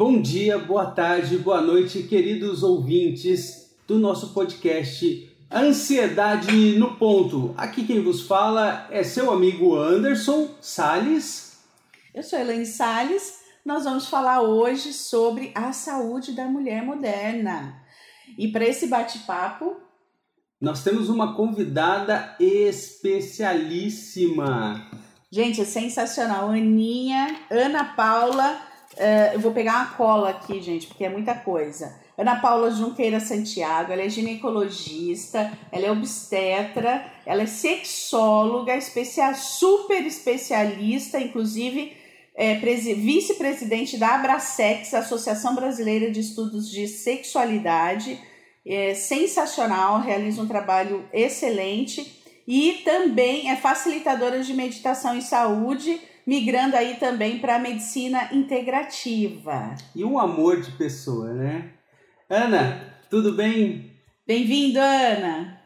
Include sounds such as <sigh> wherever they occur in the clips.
Bom dia, boa tarde, boa noite, queridos ouvintes do nosso podcast Ansiedade no Ponto. Aqui quem vos fala é seu amigo Anderson Sales. Eu sou Elaine Sales. Nós vamos falar hoje sobre a saúde da mulher moderna. E para esse bate-papo, nós temos uma convidada especialíssima. Gente, é sensacional. Aninha, Ana Paula. Uh, eu vou pegar uma cola aqui, gente, porque é muita coisa. Ana Paula Junqueira Santiago, ela é ginecologista, ela é obstetra, ela é sexóloga, especia, super especialista, inclusive é, vice-presidente da Abrasex, Associação Brasileira de Estudos de Sexualidade. É sensacional, realiza um trabalho excelente. E também é facilitadora de meditação e saúde, migrando aí também para a medicina integrativa. E um amor de pessoa, né? Ana, tudo bem? Bem-vindo, Ana.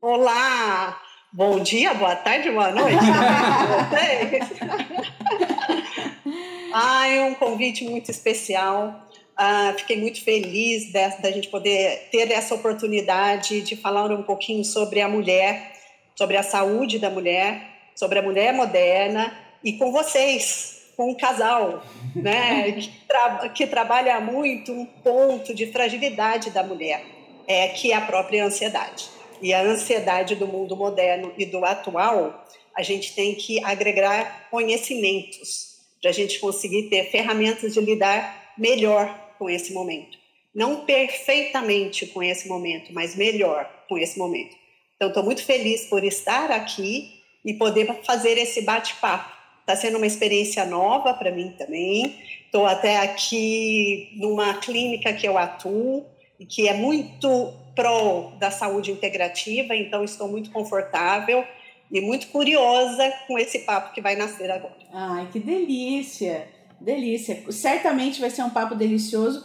Olá, bom dia, boa tarde, boa noite. <laughs> <laughs> Ai, um convite muito especial ah, fiquei muito feliz da gente poder ter essa oportunidade de falar um pouquinho sobre a mulher, sobre a saúde da mulher, sobre a mulher moderna e com vocês, com um casal, né, que, tra que trabalha muito um ponto de fragilidade da mulher, é que é a própria ansiedade. E a ansiedade do mundo moderno e do atual, a gente tem que agregar conhecimentos para a gente conseguir ter ferramentas de lidar melhor com esse momento. Não perfeitamente com esse momento, mas melhor com esse momento. Então, estou muito feliz por estar aqui e poder fazer esse bate-papo. Está sendo uma experiência nova para mim também. Estou até aqui numa clínica que eu atuo e que é muito pró da saúde integrativa, então estou muito confortável e muito curiosa com esse papo que vai nascer agora. Ai, que delícia! Delícia. Certamente vai ser um papo delicioso.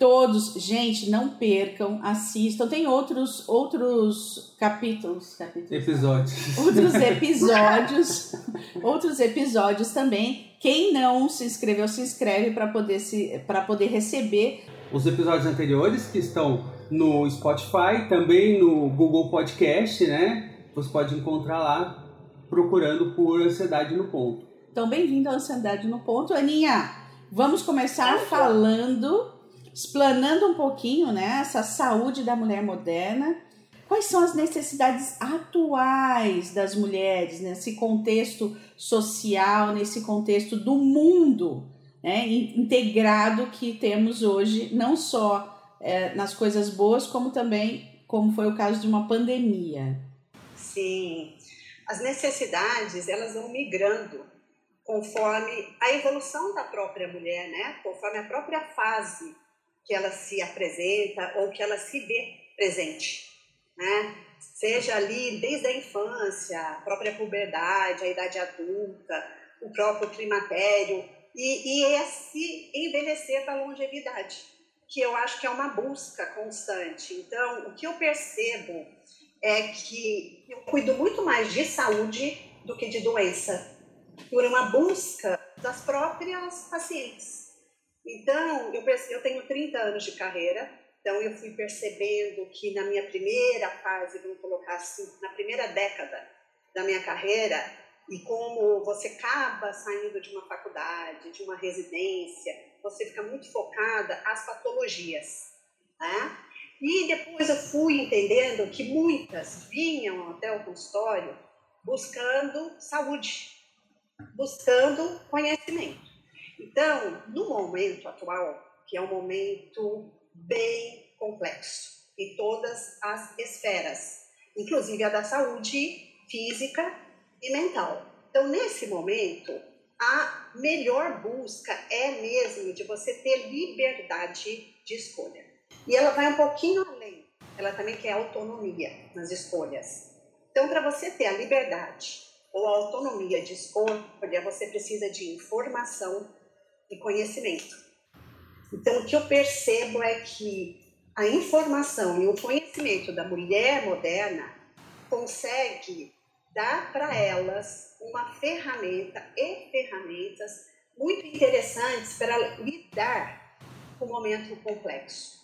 Todos, gente, não percam, assistam. Tem outros outros capítulos, capítulos episódios. Outros <laughs> episódios, outros episódios também. Quem não se inscreveu, se inscreve para poder se para poder receber os episódios anteriores que estão no Spotify, também no Google Podcast, né? Você pode encontrar lá procurando por Ansiedade no Ponto. Então, bem-vindo à Ansiedade no Ponto. Aninha, vamos começar falando, explanando um pouquinho né, essa saúde da mulher moderna. Quais são as necessidades atuais das mulheres nesse contexto social, nesse contexto do mundo né, integrado que temos hoje, não só é, nas coisas boas, como também, como foi o caso de uma pandemia? Sim, as necessidades elas vão migrando conforme a evolução da própria mulher, né? Conforme a própria fase que ela se apresenta ou que ela se vê presente, né? Seja ali desde a infância, a própria puberdade, a idade adulta, o próprio climatério e, e esse envelhecer para a longevidade, que eu acho que é uma busca constante. Então, o que eu percebo é que eu cuido muito mais de saúde do que de doença por uma busca das próprias pacientes. Então, eu, eu tenho 30 anos de carreira, então eu fui percebendo que na minha primeira fase, vamos colocar assim, na primeira década da minha carreira, e como você acaba saindo de uma faculdade, de uma residência, você fica muito focada às patologias, né? E depois eu fui entendendo que muitas vinham até o consultório buscando saúde, buscando conhecimento. Então, no momento atual, que é um momento bem complexo em todas as esferas, inclusive a da saúde física e mental. Então, nesse momento, a melhor busca é mesmo de você ter liberdade de escolha. E ela vai um pouquinho além, ela também quer autonomia nas escolhas. Então, para você ter a liberdade ou a autonomia de escolha, você precisa de informação e conhecimento. Então, o que eu percebo é que a informação e o conhecimento da mulher moderna consegue dar para elas uma ferramenta e ferramentas muito interessantes para lidar o momento complexo.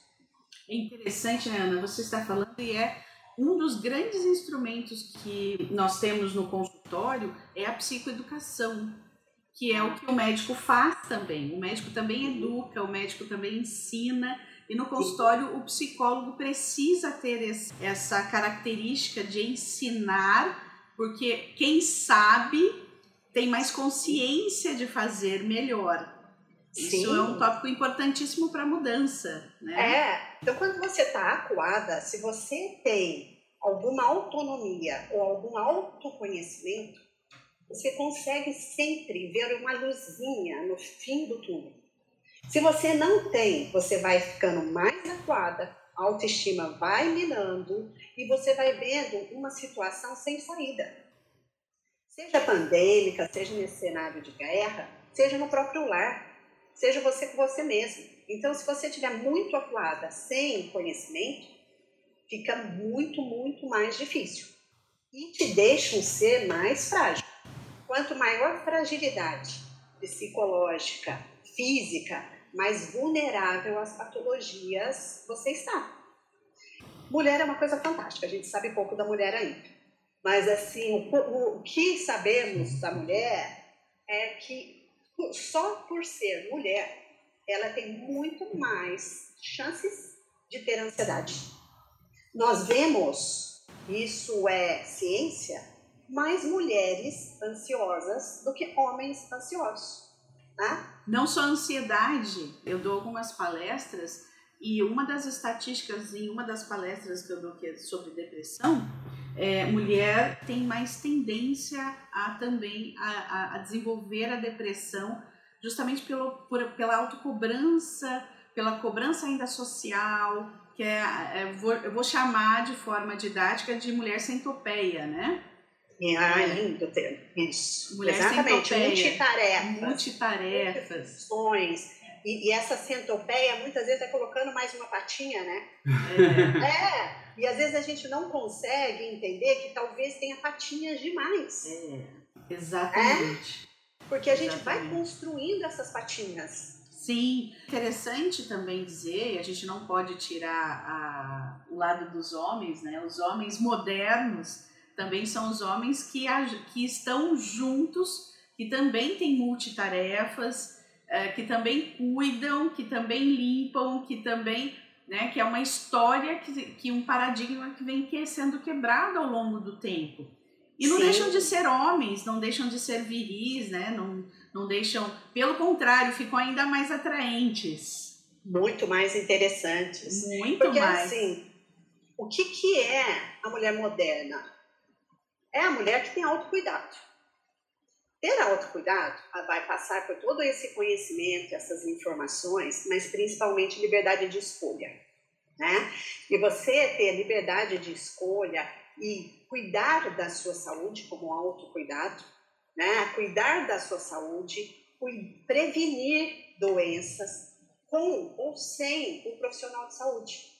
É interessante, né, Ana? Você está falando e é um dos grandes instrumentos que nós temos no consultório é a psicoeducação, que é o que o médico faz também. O médico também educa, o médico também ensina. E no consultório, o psicólogo precisa ter essa característica de ensinar, porque quem sabe tem mais consciência de fazer melhor. Sim. Isso é um tópico importantíssimo para a mudança, né? É. Então, quando você está acuada, se você tem alguma autonomia ou algum autoconhecimento, você consegue sempre ver uma luzinha no fim do túnel. Se você não tem, você vai ficando mais acuada, a autoestima vai minando e você vai vendo uma situação sem saída. Seja pandêmica, seja nesse cenário de guerra, seja no próprio lar seja você com você mesmo. Então, se você estiver muito acuada sem conhecimento, fica muito, muito mais difícil. E te deixa um ser mais frágil. Quanto maior fragilidade psicológica, física, mais vulnerável às patologias você está. Mulher é uma coisa fantástica, a gente sabe pouco da mulher ainda. Mas, assim, o, o que sabemos da mulher é que só por ser mulher, ela tem muito mais chances de ter ansiedade. Nós vemos, isso é ciência, mais mulheres ansiosas do que homens ansiosos. Tá? Não só ansiedade, eu dou algumas palestras e uma das estatísticas em uma das palestras que eu dou que é sobre depressão, é, mulher tem mais tendência a também a, a desenvolver a depressão justamente pelo, por, pela autocobrança, pela cobrança ainda social, que é, é vou, eu vou chamar de forma didática de mulher centopeia, né? Ah, é lindo termo. Isso. Mulher Exatamente. Multitarefas. Multitarefas. Multifunções e, e, essa centopeia muitas vezes é colocando mais uma patinha, né? É. é. E às vezes a gente não consegue entender que talvez tenha patinhas demais. É. Exatamente. É? Porque a gente Exatamente. vai construindo essas patinhas. Sim, interessante também dizer, a gente não pode tirar a, o lado dos homens, né? Os homens modernos também são os homens que, que estão juntos, que também têm multitarefas, é, que também cuidam, que também limpam, que também, né, que é uma história, que, que um paradigma que vem sendo quebrado ao longo do tempo. E não Sim. deixam de ser homens, não deixam de ser viris, né? Não, não deixam, pelo contrário, ficam ainda mais atraentes. Muito mais interessantes. Muito Porque, mais. assim, o que, que é a mulher moderna? É a mulher que tem autocuidado. Ter autocuidado vai passar por todo esse conhecimento, essas informações, mas principalmente liberdade de escolha. Né? E você ter liberdade de escolha e cuidar da sua saúde como autocuidado, né? cuidar da sua saúde, prevenir doenças com ou sem o profissional de saúde.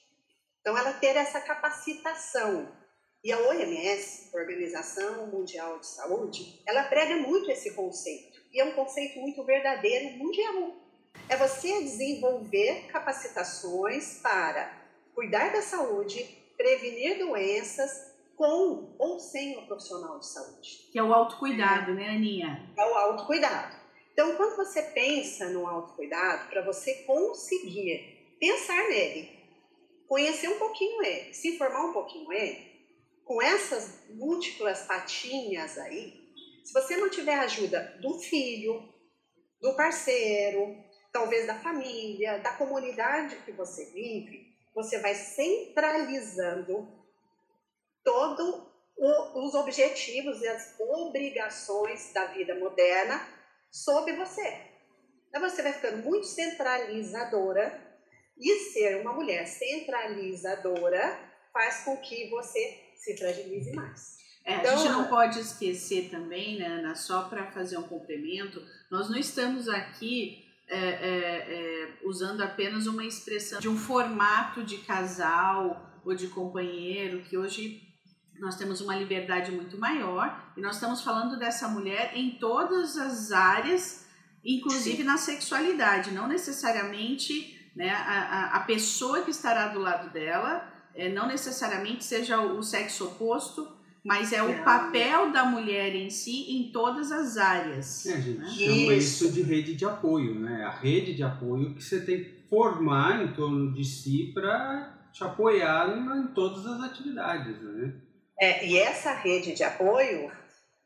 Então, ela ter essa capacitação e a OMS, Organização Mundial de Saúde, ela prega muito esse conceito. E é um conceito muito verdadeiro mundial. É você desenvolver capacitações para cuidar da saúde, prevenir doenças com ou sem o profissional de saúde. Que é o autocuidado, né, Aninha? É o autocuidado. Então, quando você pensa no autocuidado, para você conseguir pensar nele, conhecer um pouquinho ele, se informar um pouquinho ele, com essas múltiplas patinhas aí, se você não tiver ajuda do filho, do parceiro, talvez da família, da comunidade que você vive, você vai centralizando todos os objetivos e as obrigações da vida moderna sobre você. Então você vai ficando muito centralizadora e ser uma mulher centralizadora faz com que você se fragilize mais. É, então, a gente não pode esquecer também, né, Ana, só para fazer um complemento, nós não estamos aqui é, é, é, usando apenas uma expressão de um formato de casal ou de companheiro, que hoje nós temos uma liberdade muito maior e nós estamos falando dessa mulher em todas as áreas, inclusive Sim. na sexualidade, não necessariamente né? A, a, a pessoa que estará do lado dela é, não necessariamente seja o, sexo oposto, mas é o papel da mulher em si em todas as áreas. É, a gente né? chama isso. isso de rede de apoio, né? A rede de apoio que você tem que formar em torno de si para te apoiar em todas as atividades, né? É, e essa rede de apoio,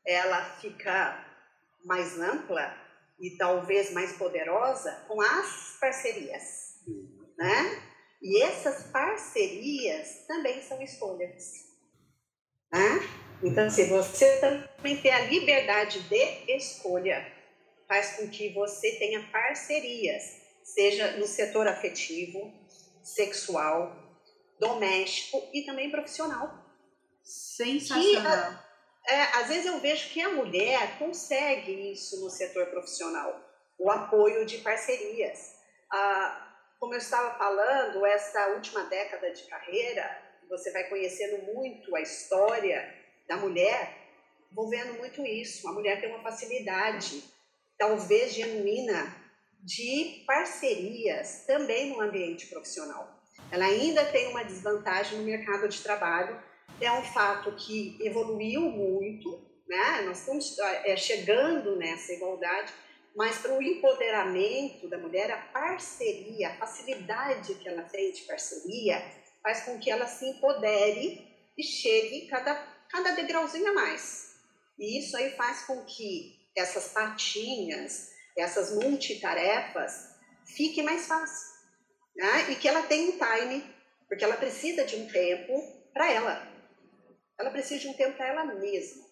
ela fica mais ampla e talvez mais poderosa com as parcerias, né? E essas parcerias também são escolhas, né? Então, se você também tem a liberdade de escolha, faz com que você tenha parcerias, seja no setor afetivo, sexual, doméstico e também profissional. Sensacional. Que, é, às vezes eu vejo que a mulher consegue isso no setor profissional, o apoio de parcerias. Ah, como eu estava falando, essa última década de carreira, você vai conhecendo muito a história da mulher, vou vendo muito isso. A mulher tem uma facilidade, talvez genuína, de parcerias também no ambiente profissional. Ela ainda tem uma desvantagem no mercado de trabalho, é um fato que evoluiu muito, né? Nós estamos é, chegando nessa igualdade, mas para o empoderamento da mulher, a parceria, a facilidade que ela tem de parceria, faz com que ela se empodere e chegue cada, cada degrauzinho a mais. E isso aí faz com que essas patinhas, essas multitarefas, fiquem mais fácil. Né? E que ela tenha um time, porque ela precisa de um tempo para ela ela precisa de um tempo para ela mesma.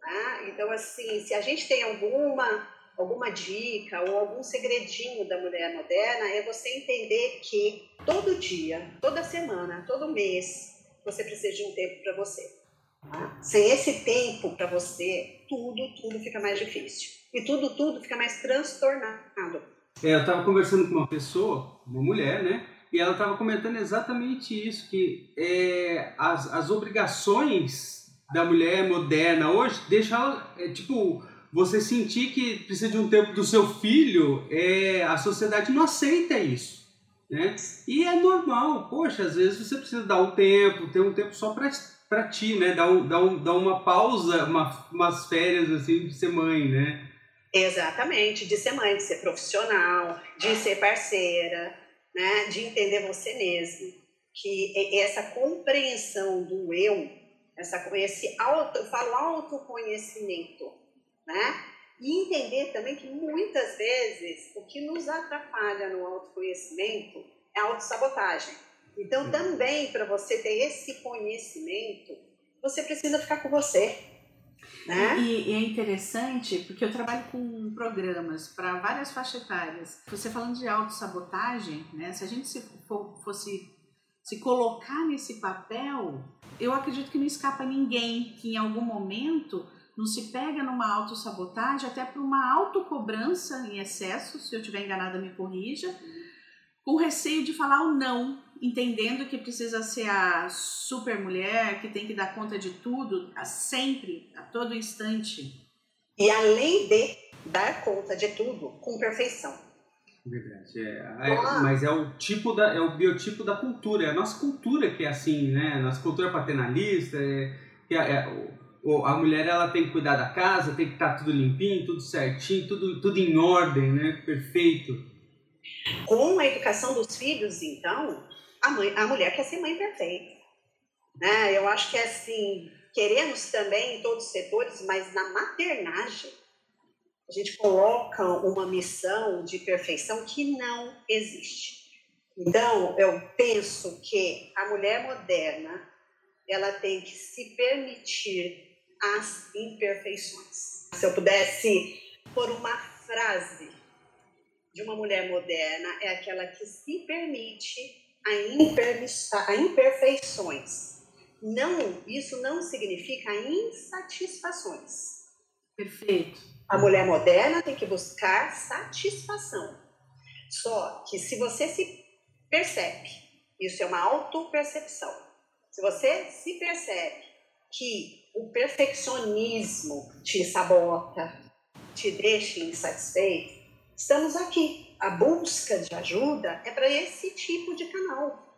Tá? Então, assim, se a gente tem alguma, alguma dica ou algum segredinho da mulher moderna, é você entender que todo dia, toda semana, todo mês, você precisa de um tempo para você. Tá? Sem esse tempo para você, tudo, tudo fica mais difícil. E tudo, tudo fica mais transtornado. É, eu estava conversando com uma pessoa, uma mulher, né? e ela estava comentando exatamente isso, que é, as, as obrigações da mulher moderna hoje deixam ela, é, tipo, você sentir que precisa de um tempo do seu filho, é, a sociedade não aceita isso. Né? E é normal, poxa, às vezes você precisa dar um tempo, ter um tempo só para ti, né? Dar, um, dar, um, dar uma pausa, uma, umas férias assim de ser mãe, né? Exatamente, de ser mãe, de ser profissional, de ser parceira, né, de entender você mesmo, que essa compreensão do eu, essa, esse auto, eu falo autoconhecimento, né? E entender também que muitas vezes o que nos atrapalha no autoconhecimento é a autossabotagem. Então, também para você ter esse conhecimento, você precisa ficar com você. Né? E, e, é interessante porque eu trabalho com programas para várias faixas etárias. Você falando de autossabotagem, né? se a gente se for, fosse se colocar nesse papel, eu acredito que não escapa ninguém que em algum momento não se pega numa autossabotagem, até por uma autocobrança em excesso, se eu estiver enganada me corrija, com receio de falar o não, entendendo que precisa ser a super mulher, que tem que dar conta de tudo, a sempre, a todo instante. E além de dar conta de tudo, com perfeição. Verdade, é, é, mas é o tipo da, é o biotipo da cultura, é a nossa cultura que é assim, né? A nossa cultura paternalista, é, é, é a mulher ela tem que cuidar da casa, tem que estar tudo limpinho, tudo certinho, tudo, tudo em ordem, né? Perfeito. Com a educação dos filhos, então, a, mãe, a mulher quer ser mãe perfeita. Né? Eu acho que é assim, queremos também em todos os setores, mas na maternagem, a gente coloca uma missão de perfeição que não existe. Então, eu penso que a mulher moderna, ela tem que se permitir as imperfeições. Se eu pudesse pôr uma frase de uma mulher moderna, é aquela que se permite a, imperfeições. Não, isso não significa insatisfações. Perfeito. A mulher moderna tem que buscar satisfação. Só que se você se percebe, isso é uma autopercepção. Se você se percebe que o perfeccionismo te sabota, te deixa insatisfeito, estamos aqui. A busca de ajuda é para esse tipo de canal.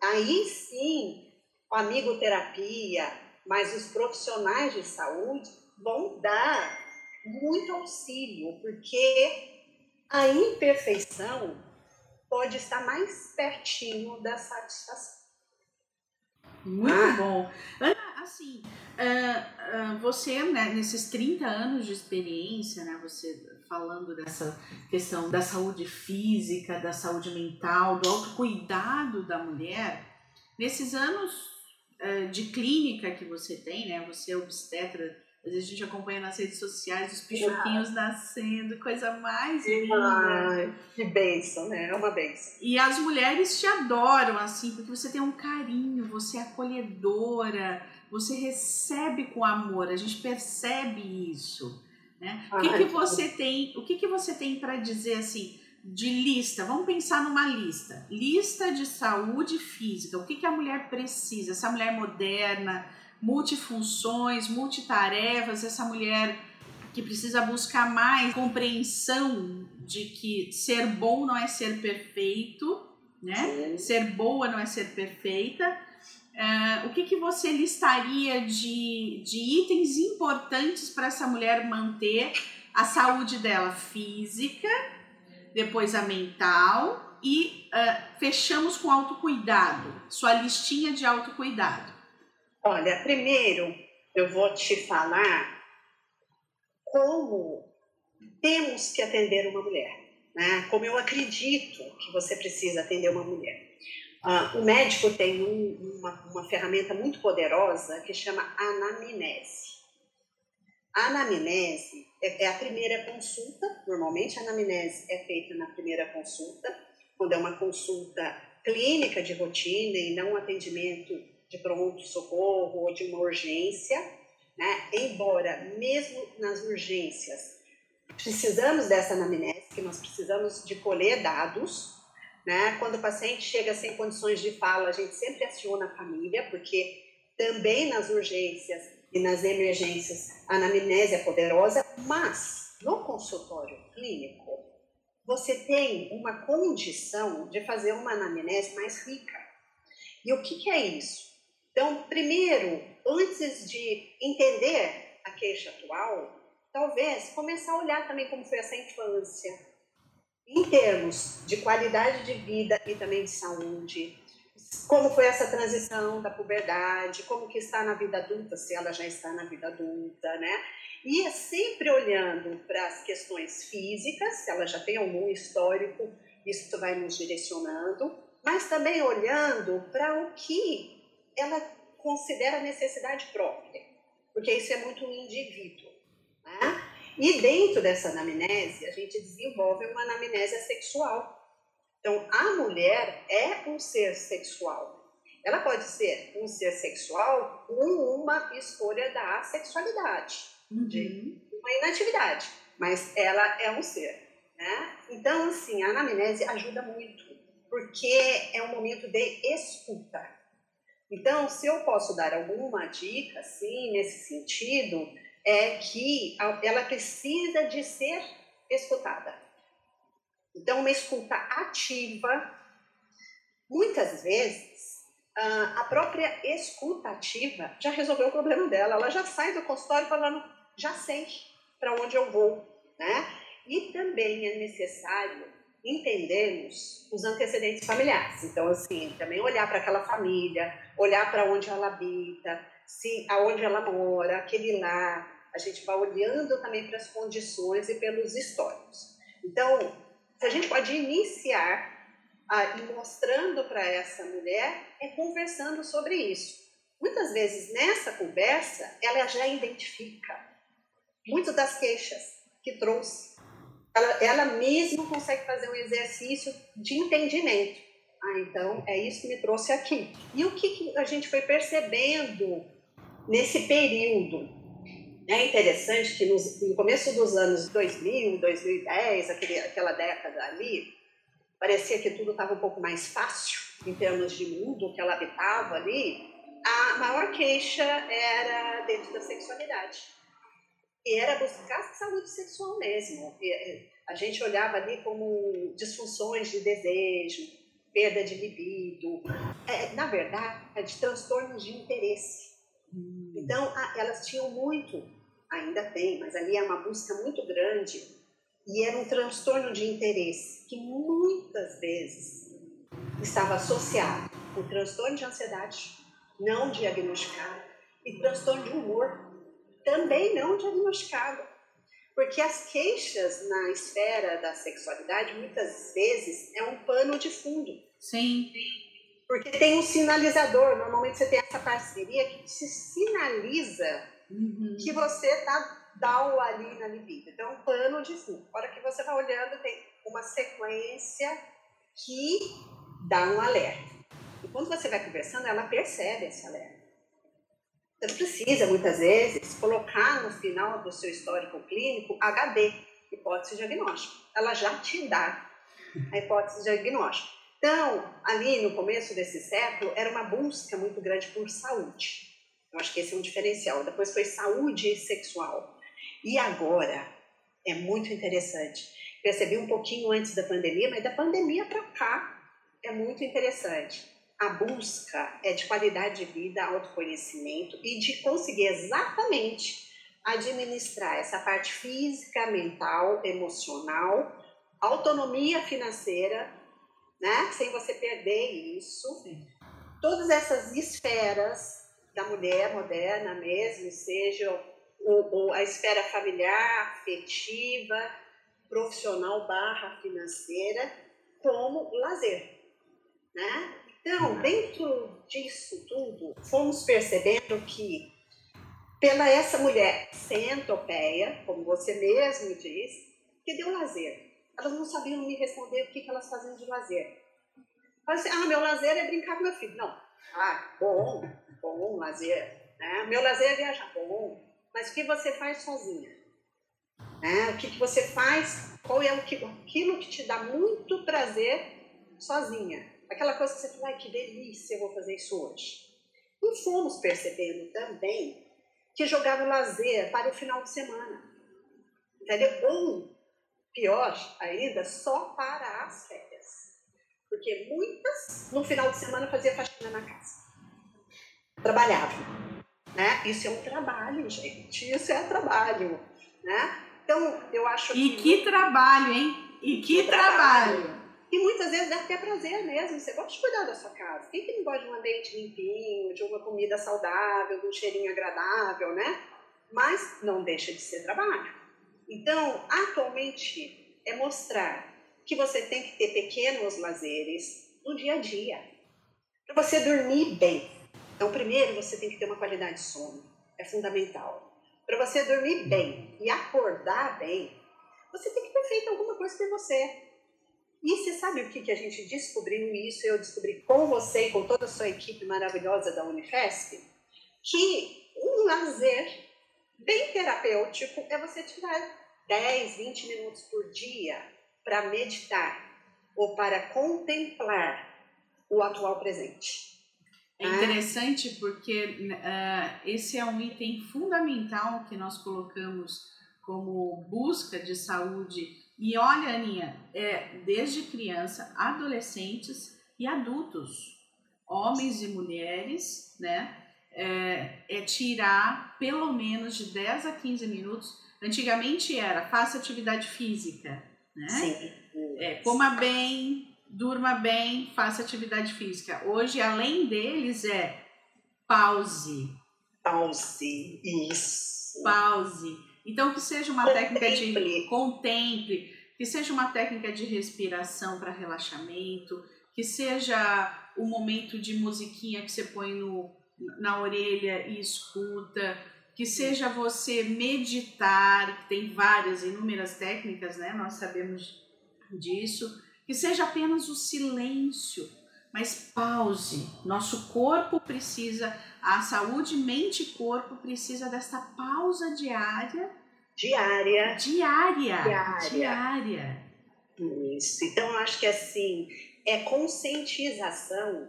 Aí sim, o amigo terapia, mas os profissionais de saúde vão dar muito auxílio, porque a imperfeição pode estar mais pertinho da satisfação. Muito ah. bom. Ana, assim, uh, uh, você, né, nesses 30 anos de experiência, né, você falando dessa questão da saúde física, da saúde mental, do autocuidado da mulher, nesses anos uh, de clínica que você tem, né, você é obstetra às vezes a gente acompanha nas redes sociais os pichoquinhos ah. nascendo, coisa mais linda. Ai, que benção, né? É uma benção. E as mulheres te adoram, assim, porque você tem um carinho, você é acolhedora, você recebe com amor, a gente percebe isso. Né? o que, que você tem, o que, que você tem para dizer assim de lista? Vamos pensar numa lista. Lista de saúde física. O que, que a mulher precisa? Essa mulher moderna, multifunções, multitarefas, essa mulher que precisa buscar mais compreensão de que ser bom não é ser perfeito, né? Sim. Ser boa não é ser perfeita. Uh, o que, que você listaria de, de itens importantes para essa mulher manter a saúde dela física, depois a mental e uh, fechamos com autocuidado, sua listinha de autocuidado. Olha, primeiro eu vou te falar como temos que atender uma mulher, né? Como eu acredito que você precisa atender uma mulher. Uh, o médico tem um, uma, uma ferramenta muito poderosa que chama anamnese. Anamnese é, é a primeira consulta, normalmente a anamnese é feita na primeira consulta, quando é uma consulta clínica de rotina e não um atendimento de pronto-socorro ou de uma urgência, né? embora mesmo nas urgências precisamos dessa anamnese, que nós precisamos de colher dados, né? quando o paciente chega sem condições de fala, a gente sempre aciona a família, porque também nas urgências e nas emergências a anamnese é poderosa, mas no consultório clínico você tem uma condição de fazer uma anamnese mais rica. E o que, que é isso? Então, primeiro, antes de entender a queixa atual, talvez começar a olhar também como foi essa infância, em termos de qualidade de vida e também de saúde, como foi essa transição da puberdade, como que está na vida adulta, se ela já está na vida adulta, né? E é sempre olhando para as questões físicas, se ela já tem algum histórico, isso vai nos direcionando, mas também olhando para o que ela considera necessidade própria, porque isso é muito um indivíduo. E dentro dessa anamnese, a gente desenvolve uma anamnese sexual. Então, a mulher é um ser sexual. Ela pode ser um ser sexual com uma escolha da sexualidade, uhum. de uma inatividade, mas ela é um ser. Né? Então, assim, a anamnese ajuda muito, porque é um momento de escuta. Então, se eu posso dar alguma dica, assim, nesse sentido, é que ela precisa de ser escutada. Então, uma escuta ativa, muitas vezes, a própria escuta ativa já resolveu o problema dela. Ela já sai do consultório falando, já sei para onde eu vou, né? E também é necessário entendermos os antecedentes familiares. Então, assim, também olhar para aquela família, olhar para onde ela habita, se aonde ela mora, aquele lá, a gente vai olhando também para as condições e pelos históricos. Então, a gente pode iniciar a, e mostrando para essa mulher é conversando sobre isso. Muitas vezes nessa conversa ela já identifica muitas das queixas que trouxe ela, ela mesma consegue fazer um exercício de entendimento. Ah, então é isso que me trouxe aqui. E o que, que a gente foi percebendo nesse período? É interessante que nos, no começo dos anos 2000, 2010, aquele, aquela década ali, parecia que tudo estava um pouco mais fácil em termos de mundo que ela habitava ali. A maior queixa era dentro da sexualidade e era buscar saúde sexual mesmo. a gente olhava ali como disfunções de desejo, perda de libido, é, na verdade, transtornos de interesse. Hum. Então, elas tinham muito, ainda tem, mas ali é uma busca muito grande, e era um transtorno de interesse que muitas vezes estava associado com transtorno de ansiedade não diagnosticado e transtorno de humor também não diagnosticado. Porque as queixas na esfera da sexualidade muitas vezes é um pano de fundo. Sim. Porque tem um sinalizador. Normalmente você tem essa parceria que te sinaliza uhum. que você está down ali na libido. Então, é um pano de fundo. A hora que você vai olhando, tem uma sequência que dá um alerta. E quando você vai conversando, ela percebe esse alerta. Você precisa, muitas vezes, colocar no final do seu histórico clínico HD, hipótese diagnóstica. Ela já te dá a hipótese diagnóstica. Então, ali no começo desse século, era uma busca muito grande por saúde. Eu acho que esse é um diferencial. Depois foi saúde sexual. E agora, é muito interessante. Percebi um pouquinho antes da pandemia, mas da pandemia para cá é muito interessante a busca é de qualidade de vida, autoconhecimento e de conseguir exatamente administrar essa parte física, mental, emocional, autonomia financeira, né? Sem você perder isso. Sim. Todas essas esferas da mulher moderna mesmo, seja o, o, a esfera familiar, afetiva, profissional barra financeira, como lazer, né? Então, dentro disso tudo, fomos percebendo que, pela essa mulher centopeia, como você mesmo disse, que deu lazer. Elas não sabiam me responder o que, que elas faziam de lazer. Assim, ah, meu lazer é brincar com meu filho. Não. Ah, bom, bom lazer. Né? Meu lazer é viajar. Bom. Mas o que você faz sozinha? Né? O que, que você faz? Qual é o que, aquilo que te dá muito prazer sozinha? Aquela coisa que você fala, ai que delícia, eu vou fazer isso hoje. E fomos percebendo também que jogava o lazer para o final de semana. Entendeu? Ou, pior ainda, só para as férias. Porque muitas, no final de semana, faziam faxina na casa. Trabalhavam. Né? Isso é um trabalho, gente. Isso é trabalho. Né? Então, eu acho e que. E que trabalho, hein? E que, que trabalho. trabalho. E muitas vezes deve ter prazer mesmo. Você gosta de cuidar da sua casa. Quem que não gosta de um ambiente limpinho, de uma comida saudável, de um cheirinho agradável, né? Mas não deixa de ser trabalho. Então, atualmente, é mostrar que você tem que ter pequenos lazeres no dia a dia. Para você dormir bem. Então, primeiro, você tem que ter uma qualidade de sono. É fundamental. Para você dormir bem e acordar bem, você tem que ter feito alguma coisa por você. E você sabe o que, que a gente descobriu isso? Eu descobri com você e com toda a sua equipe maravilhosa da Unifesp, que um lazer bem terapêutico é você tirar 10, 20 minutos por dia para meditar ou para contemplar o atual presente. É interessante porque uh, esse é um item fundamental que nós colocamos como busca de saúde e olha, Aninha, é, desde criança, adolescentes e adultos, homens e mulheres, né? É, é, tirar pelo menos de 10 a 15 minutos. Antigamente era faça atividade física, né? Sim. É, coma bem, durma bem, faça atividade física. Hoje, além deles, é pause. Pause, isso. Pause então, que seja uma contemple. técnica de contemple, que seja uma técnica de respiração para relaxamento, que seja o um momento de musiquinha que você põe no, na orelha e escuta, que seja você meditar, que tem várias, inúmeras técnicas, né? Nós sabemos disso, que seja apenas o silêncio, mas pause. Nosso corpo precisa a saúde mente e corpo precisa dessa pausa diária. Diária. Diária. Diária. Diária. Isso. Então, acho que assim, é conscientização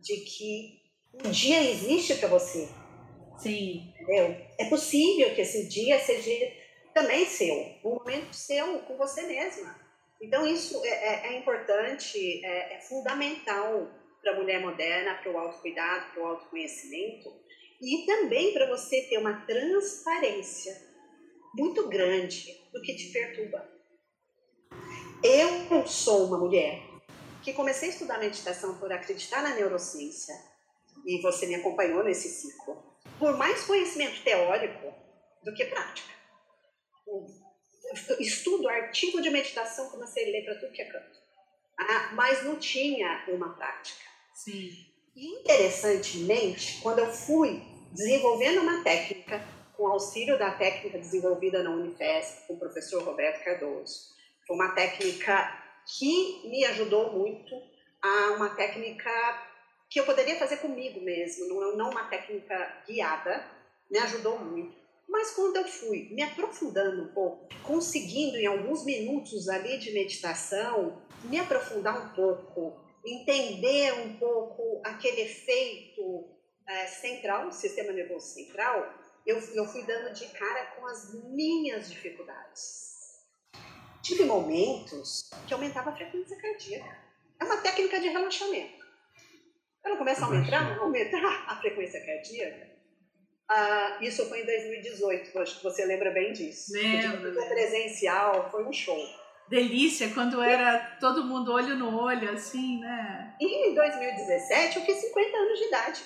de que um dia existe para você. Sim. Entendeu? É possível que esse dia seja também seu, um momento seu com você mesma. Então isso é, é, é importante, é, é fundamental para a mulher moderna, para o autocuidado, para o autoconhecimento e também para você ter uma transparência muito grande do que te perturba. Eu sou uma mulher que comecei a estudar meditação por acreditar na neurociência e você me acompanhou nesse ciclo. Por mais conhecimento teórico do que prática. Estudo artigo de meditação, comecei a ler para tudo que é canto. Ah, mas não tinha uma prática. Sim. E interessantemente, quando eu fui desenvolvendo uma técnica, com auxílio da técnica desenvolvida na Unifesp, com o professor Roberto Cardoso, foi uma técnica que me ajudou muito a uma técnica que eu poderia fazer comigo mesmo, não, não uma técnica guiada, me ajudou muito. Mas quando eu fui me aprofundando um pouco, conseguindo em alguns minutos ali de meditação, me aprofundar um pouco, entender um pouco aquele efeito é, central, sistema nervoso central, eu, eu fui dando de cara com as minhas dificuldades. Tive momentos que aumentava a frequência cardíaca. É uma técnica de relaxamento. Ela começa a aumentar, aumentar <laughs> a frequência cardíaca. Ah, isso foi em 2018, acho que você lembra bem disso. Lembro. presencial, foi um show. Delícia, quando era todo mundo olho no olho, assim, né? E em 2017 eu fiz 50 anos de idade.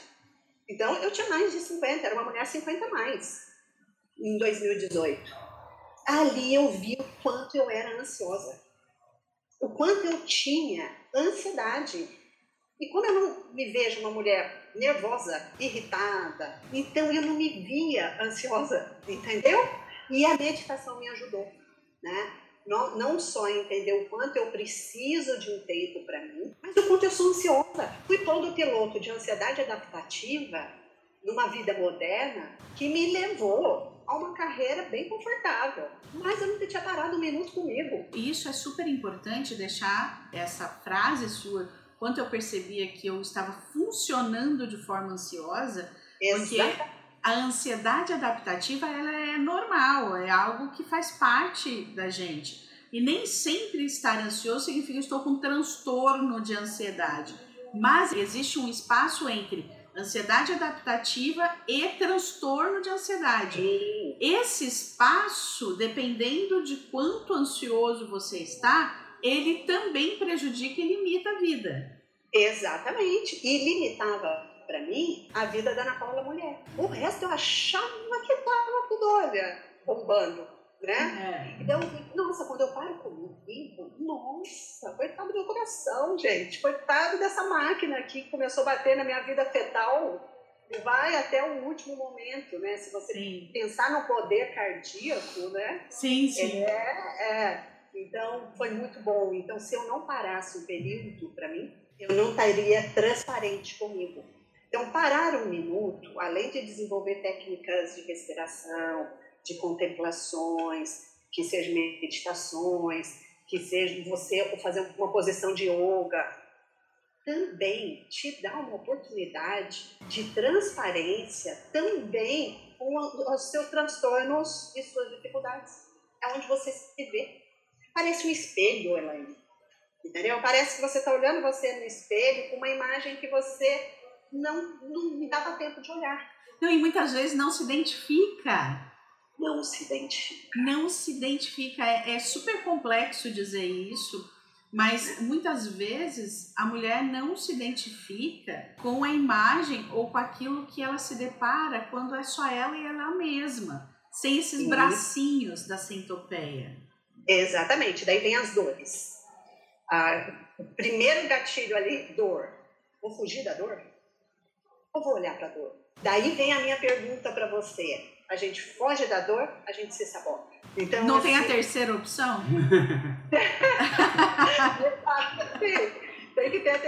Então eu tinha mais de 50, era uma mulher 50 mais. Em 2018. Ali eu vi o quanto eu era ansiosa. O quanto eu tinha ansiedade. E como eu não me vejo uma mulher nervosa, irritada, então eu não me via ansiosa, entendeu? E a meditação me ajudou, né? Não, não só entender o quanto eu preciso de um tempo para mim, mas o quanto eu sou ansiosa. Fui todo piloto de ansiedade adaptativa numa vida moderna que me levou a uma carreira bem confortável. Mas eu nunca tinha parado um minuto comigo. E isso é super importante deixar essa frase sua, quanto eu percebia que eu estava funcionando de forma ansiosa, porque a ansiedade adaptativa ela é normal, é algo que faz parte da gente. E nem sempre estar ansioso significa que estou com transtorno de ansiedade. Mas existe um espaço entre ansiedade adaptativa e transtorno de ansiedade. Esse espaço, dependendo de quanto ansioso você está, ele também prejudica e limita a vida. Exatamente. E limitava para mim a vida da Ana Paula mulher. O resto eu achava que tava tudo, olha, bombando, né? É. Então, nossa, quando eu paro comigo, nossa, coitado do meu coração, gente. Coitado dessa máquina aqui que começou a bater na minha vida fetal e vai até o último momento, né? Se você Sim. pensar no poder cardíaco, né? Sim, sim. É, é. Então, foi muito bom. Então, se eu não parasse um período para mim, eu não estaria transparente comigo. Então, parar um minuto, além de desenvolver técnicas de respiração, de contemplações, que sejam meditações, que seja você fazer uma posição de yoga, também te dá uma oportunidade de transparência também com os seus transtornos e suas dificuldades. É onde você se vê. Parece um espelho, Elaine. Entendeu? Parece que você está olhando você no espelho com uma imagem que você não, não dava tempo de olhar. Não, e muitas vezes não se identifica. Não se identifica. Não se identifica. É, é super complexo dizer isso, mas muitas vezes a mulher não se identifica com a imagem ou com aquilo que ela se depara quando é só ela e ela mesma, sem esses Sim. bracinhos da centopeia. Exatamente. Daí vem as dores. Ah, o primeiro gatilho ali, dor. Vou fugir da dor? Ou vou olhar para a dor? Daí vem a minha pergunta para você. A gente foge da dor, a gente se sabota. Então, Não tem a assim, terceira opção? <laughs> <laughs> tem que ter,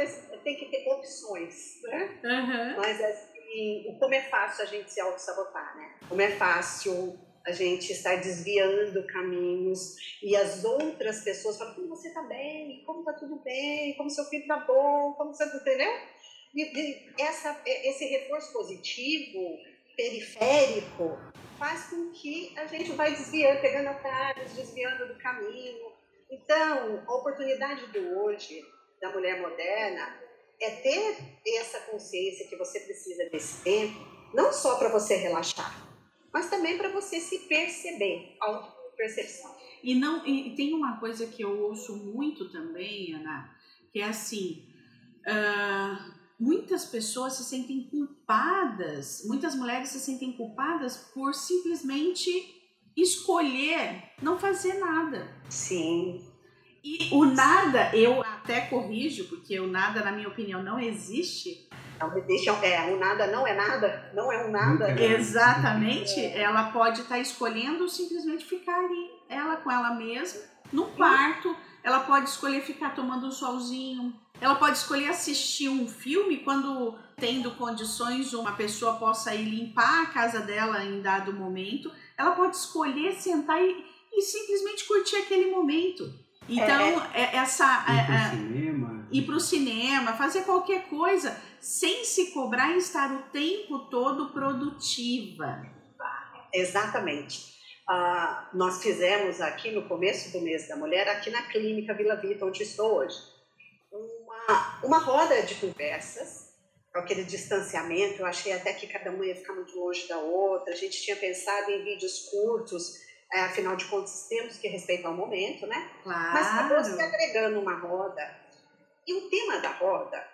tem que ter opções, né? Aham. Mas assim, como é fácil a gente se auto-sabotar, né? Como é fácil a gente estar desviando caminhos e as outras pessoas falam, como você tá bem, como tá tudo bem, como seu filho tá bom, como você entendeu? E, e essa, esse reforço positivo periférico faz com que a gente vai desviando, pegando atalhos, desviando do caminho. Então, a oportunidade do hoje, da mulher moderna, é ter essa consciência que você precisa desse tempo, não só para você relaxar, mas também para você se perceber, auto-percepção. E, não, e tem uma coisa que eu ouço muito também, Ana, que é assim, uh, muitas pessoas se sentem culpadas, muitas mulheres se sentem culpadas por simplesmente escolher não fazer nada. Sim. E o nada, eu até corrijo, porque o nada, na minha opinião, não existe. Não existe, é, o nada não é nada, não é um nada. Exatamente, ela pode estar tá escolhendo simplesmente ficar ali, ela com ela mesma, no quarto, ela pode escolher ficar tomando um solzinho, ela pode escolher assistir um filme quando, tendo condições, uma pessoa possa ir limpar a casa dela em dado momento. Ela pode escolher sentar e, e simplesmente curtir aquele momento. Então, é, é, essa. Ir para o é, é, cinema. Ir para o cinema, fazer qualquer coisa, sem se cobrar e estar o tempo todo produtiva. Exatamente. Uh, nós fizemos aqui no começo do mês da mulher, aqui na clínica Vila Vita, onde estou hoje uma, uma roda de conversas, aquele distanciamento. Eu achei até que cada uma ia ficar muito longe da outra. A gente tinha pensado em vídeos curtos, é, afinal de contas, temos que respeitar o momento, né? Claro. Mas acabou se agregando uma roda. E o tema da roda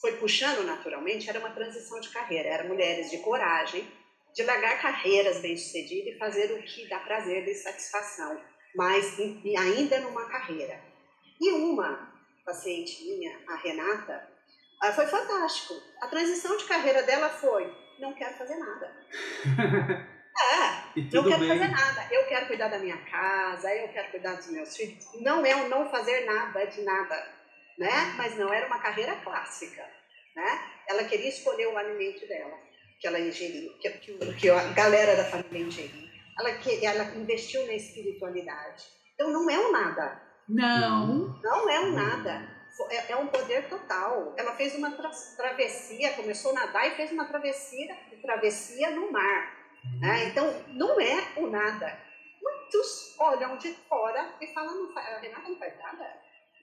foi puxando naturalmente, era uma transição de carreira. Era mulheres de coragem, de largar carreiras bem-sucedidas e fazer o que dá prazer e satisfação, mas ainda numa carreira. E uma paciente minha, a Renata, ah, foi fantástico. A transição de carreira dela foi: não quero fazer nada. <laughs> É, não quero bem. fazer nada. Eu quero cuidar da minha casa, eu quero cuidar dos meus filhos. Não é um não fazer nada de nada, né? Mas não era uma carreira clássica, né? Ela queria escolher o alimento dela, que ela ingeria, que, que, que a galera da família ingeria. Ela, que, ela investiu na espiritualidade. Então não é um nada, não. Não é um nada. É, é um poder total. Ela fez uma tra travessia, começou a nadar e fez uma travessia, travessia no mar. Né? Então, não é o nada. Muitos olham de fora e falam, não faz, a Renata não faz nada.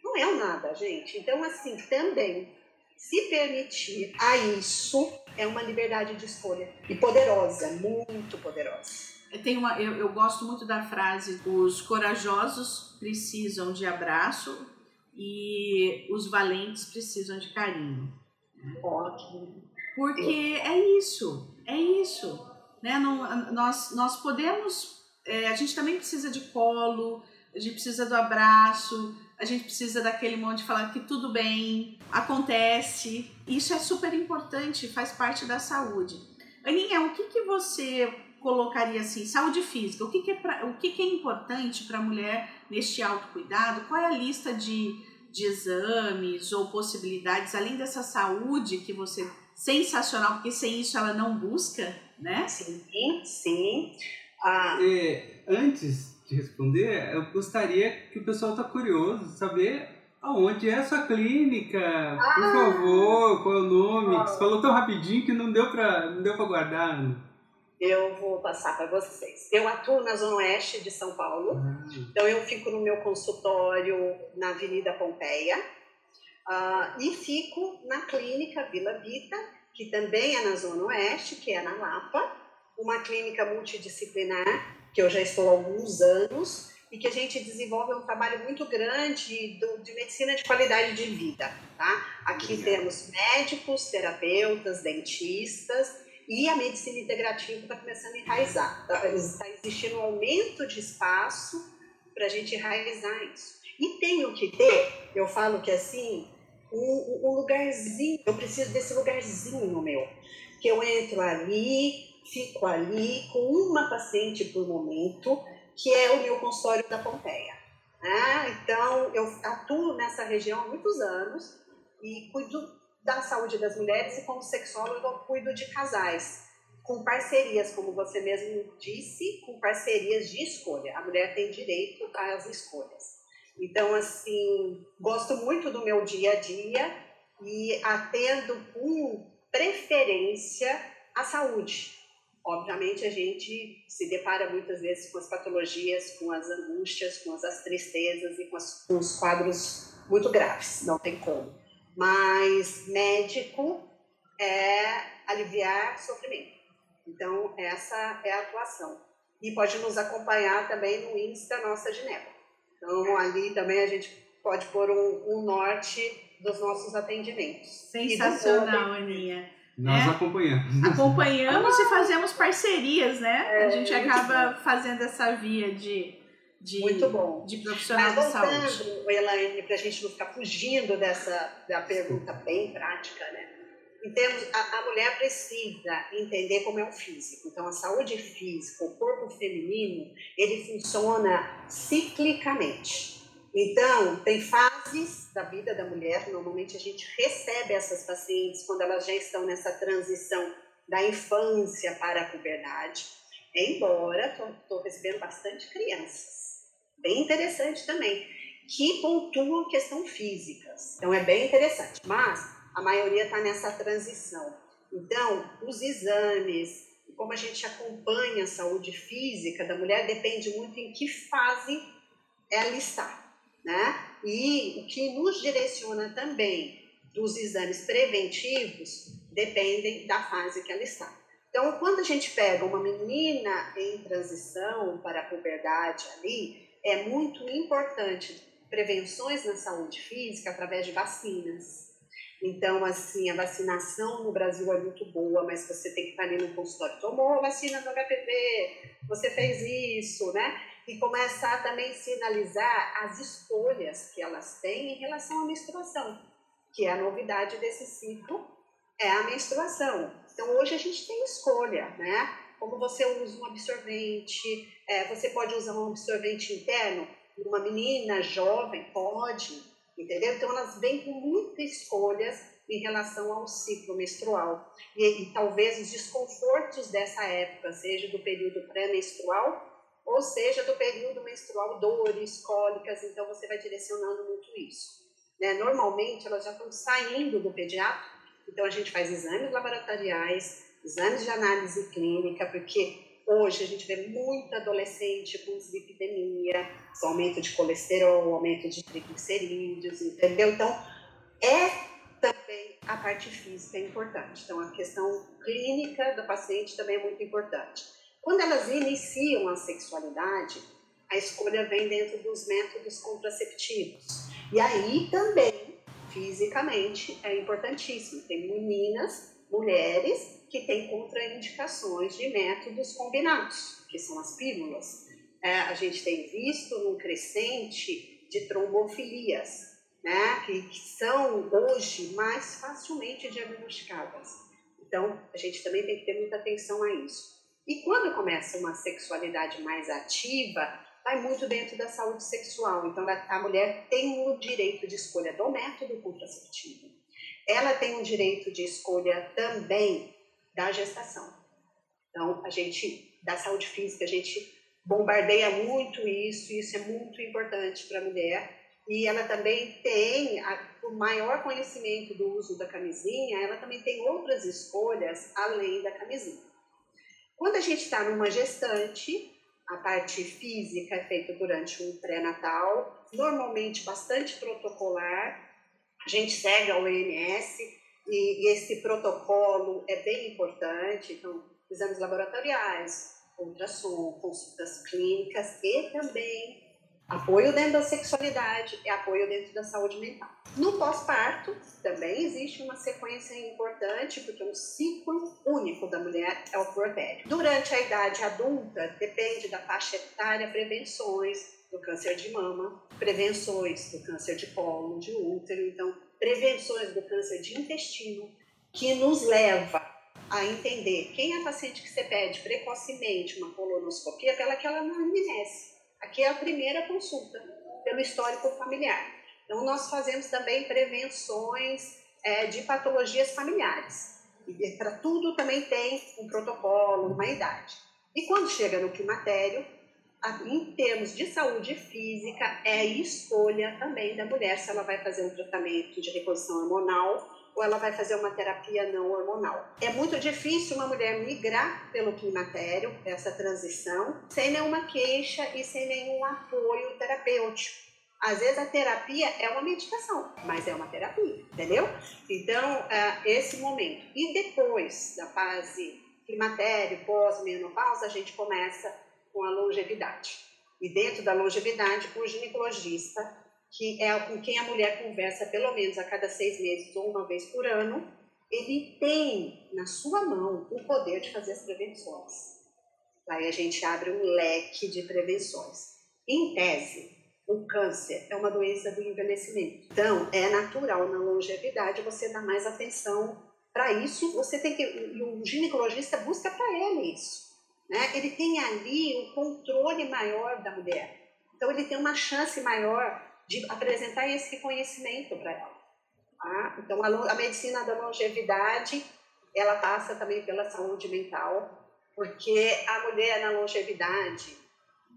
Não é o nada, gente. Então, assim, também se permitir a isso é uma liberdade de escolha. E poderosa, muito poderosa. Tem uma, eu, eu gosto muito da frase: os corajosos precisam de abraço e os valentes precisam de carinho. Ótimo. Porque é isso, é isso. Né? Não, nós, nós podemos. É, a gente também precisa de colo, a gente precisa do abraço, a gente precisa daquele monte de falar que tudo bem, acontece. Isso é super importante, faz parte da saúde. Aninha, o que, que você colocaria assim, saúde física, o que, que é, pra, o que, que é importante para a mulher neste autocuidado? Qual é a lista de, de exames ou possibilidades, além dessa saúde que você. sensacional, porque sem isso ela não busca, né? Sim, sim. Ah. É, antes de responder, eu gostaria que o pessoal está curioso saber aonde é a sua clínica, ah. por favor, qual é o nome? Ah. Você falou tão rapidinho que não deu para não deu para guardar. Né? eu vou passar para vocês. Eu atuo na Zona Oeste de São Paulo, uhum. então eu fico no meu consultório na Avenida Pompeia uh, e fico na clínica Vila Vita, que também é na Zona Oeste, que é na Lapa, uma clínica multidisciplinar que eu já estou há alguns anos e que a gente desenvolve um trabalho muito grande do, de medicina de qualidade de vida, tá? Aqui temos médicos, terapeutas, dentistas, e a medicina integrativa está começando a enraizar. Está existindo um aumento de espaço para a gente enraizar isso. E tenho que ter, eu falo que assim, um, um, lugarzinho, eu preciso desse lugarzinho meu, que eu entro ali, fico ali com uma paciente por momento, que é o meu consultório da Pompeia. Né? Então, eu atuo nessa região há muitos anos e cuido da saúde das mulheres e como sexóloga eu cuido de casais, com parcerias, como você mesmo disse, com parcerias de escolha. A mulher tem direito às escolhas. Então, assim, gosto muito do meu dia a dia e atendo com preferência a saúde. obviamente a gente se depara muitas vezes com as patologias, com as angústias, com as, tristezas e com, as, com os quadros muito graves, não tem como. Mas médico é aliviar sofrimento. Então, essa é a atuação. E pode nos acompanhar também no Insta Nossa Gineco. Então, ali também a gente pode pôr um, um norte dos nossos atendimentos. Sensacional, Aninha. Nós é. acompanhamos. Acompanhamos e fazemos parcerias, né? É, a gente acaba fazendo essa via de, de, muito bom. de profissional Mas, de saúde. Elaine, para a gente não ficar fugindo dessa da pergunta bem prática, né? Termos, a, a mulher precisa entender como é o físico. Então, a saúde física, o corpo feminino, ele funciona ciclicamente. Então, tem fases da vida da mulher, normalmente a gente recebe essas pacientes quando elas já estão nessa transição da infância para a puberdade, embora estou recebendo bastante crianças. Bem interessante também, que pontuam questão físicas. Então, é bem interessante, mas a maioria está nessa transição. Então, os exames, como a gente acompanha a saúde física da mulher, depende muito em que fase ela está né? E o que nos direciona também dos exames preventivos dependem da fase que ela está. Então, quando a gente pega uma menina em transição para a puberdade ali, é muito importante prevenções na saúde física através de vacinas. Então, assim, a vacinação no Brasil é muito boa, mas você tem que estar ali no consultório. Tomou a vacina do HPV, você fez isso, né? e começar a também sinalizar as escolhas que elas têm em relação à menstruação, que é a novidade desse ciclo, é a menstruação. Então hoje a gente tem escolha, né? Como você usa um absorvente, é, você pode usar um absorvente interno, uma menina jovem pode, entendeu? Então elas vêm com muitas escolhas em relação ao ciclo menstrual. E, e talvez os desconfortos dessa época, seja do período pré-menstrual ou seja, do período menstrual, dores, cólicas, então você vai direcionando muito isso. Né? Normalmente elas já estão saindo do pediatra, então a gente faz exames laboratoriais, exames de análise clínica, porque hoje a gente vê muita adolescente com dislipidemia, aumento de colesterol, aumento de triglicerídeos, entendeu? Então, é também a parte física é importante. Então, a questão clínica da paciente também é muito importante. Quando elas iniciam a sexualidade, a escolha vem dentro dos métodos contraceptivos. E aí também, fisicamente, é importantíssimo. Tem meninas, mulheres, que têm contraindicações de métodos combinados, que são as pílulas. É, a gente tem visto um crescente de trombofilias, né, que, que são hoje mais facilmente diagnosticadas. Então, a gente também tem que ter muita atenção a isso. E quando começa uma sexualidade mais ativa, vai muito dentro da saúde sexual. Então, a mulher tem o direito de escolha do método contraceptivo. Ela tem o direito de escolha também da gestação. Então, a gente, da saúde física, a gente bombardeia muito isso, e isso é muito importante para a mulher. E ela também tem, a, o maior conhecimento do uso da camisinha, ela também tem outras escolhas além da camisinha. Quando a gente está numa gestante, a parte física é feita durante um pré-natal, normalmente bastante protocolar. A gente segue a OMS e, e esse protocolo é bem importante. Então, exames laboratoriais, ultrassom, consultas clínicas e também Apoio dentro da sexualidade e apoio dentro da saúde mental. No pós-parto, também existe uma sequência importante, porque um ciclo único da mulher é o puerpério. Durante a idade adulta, depende da faixa etária, prevenções do câncer de mama, prevenções do câncer de colo, de útero, então, prevenções do câncer de intestino, que nos leva a entender quem é a paciente que você pede precocemente uma colonoscopia, pela que ela não envelhece Aqui é a primeira consulta pelo histórico familiar. Então, nós fazemos também prevenções é, de patologias familiares. E para tudo também tem um protocolo, uma idade. E quando chega no climatério, em termos de saúde física, é escolha também da mulher se ela vai fazer um tratamento de reposição hormonal ou ela vai fazer uma terapia não hormonal. É muito difícil uma mulher migrar pelo climatério, essa transição, sem nenhuma queixa e sem nenhum apoio terapêutico. Às vezes a terapia é uma medicação, mas é uma terapia, entendeu? Então, esse momento. E depois da fase climatério, pós-menopausa, a gente começa com a longevidade. E dentro da longevidade, o ginecologista que é com quem a mulher conversa pelo menos a cada seis meses ou uma vez por ano, ele tem na sua mão o poder de fazer as prevenções. Aí a gente abre um leque de prevenções. Em tese, o câncer é uma doença do envelhecimento. Então, é natural na longevidade você dar mais atenção para isso. Você tem que. E o ginecologista busca para ele isso. Né? Ele tem ali um controle maior da mulher. Então, ele tem uma chance maior de apresentar esse conhecimento para ela. Tá? Então, a, a medicina da longevidade, ela passa também pela saúde mental, porque a mulher na longevidade,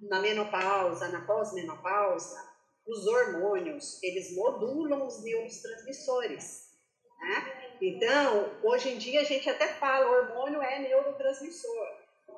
na menopausa, na pós-menopausa, os hormônios, eles modulam os neurotransmissores. Né? Então, hoje em dia a gente até fala, hormônio é neurotransmissor.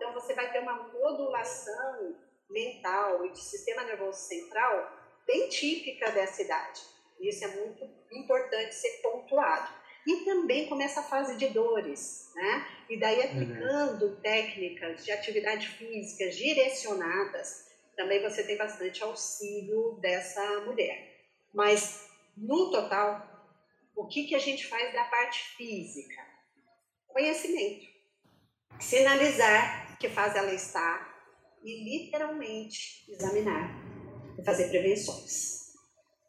Então, você vai ter uma modulação mental e de sistema nervoso central bem típica dessa idade. Isso é muito importante ser pontuado. E também começa a fase de dores, né? E daí aplicando uhum. técnicas de atividade física direcionadas, também você tem bastante auxílio dessa mulher. Mas, no total, o que, que a gente faz da parte física? Conhecimento. Sinalizar que fase ela está e literalmente examinar e fazer prevenções.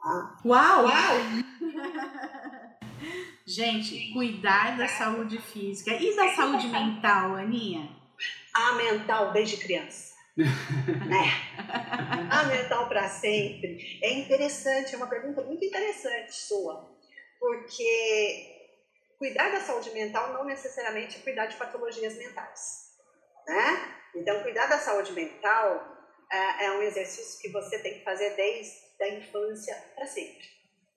Tá? Uau! Uau! <laughs> Gente, cuidar da saúde física e da saúde mental, Aninha? A mental desde criança. <laughs> né? A mental para sempre. É interessante, é uma pergunta muito interessante sua, porque cuidar da saúde mental não necessariamente é cuidar de patologias mentais, né? Então, cuidar da saúde mental é, é um exercício que você tem que fazer desde a infância para sempre,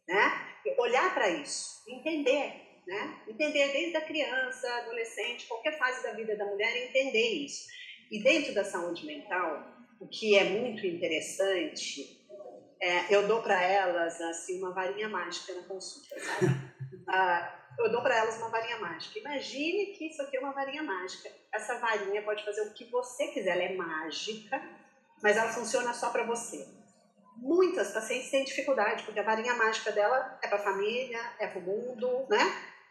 né? olhar para isso, entender, né? Entender desde a criança, adolescente, qualquer fase da vida da mulher, entender isso. E dentro da saúde mental, o que é muito interessante, é, eu dou para elas assim uma varinha mágica na consulta, sabe? ah, <laughs> eu dou para elas uma varinha mágica. Imagine que isso aqui é uma varinha mágica. Essa varinha pode fazer o que você quiser, ela é mágica mas ela funciona só para você. Muitas pacientes têm dificuldade, porque a varinha mágica dela é para a família, é para o mundo, né?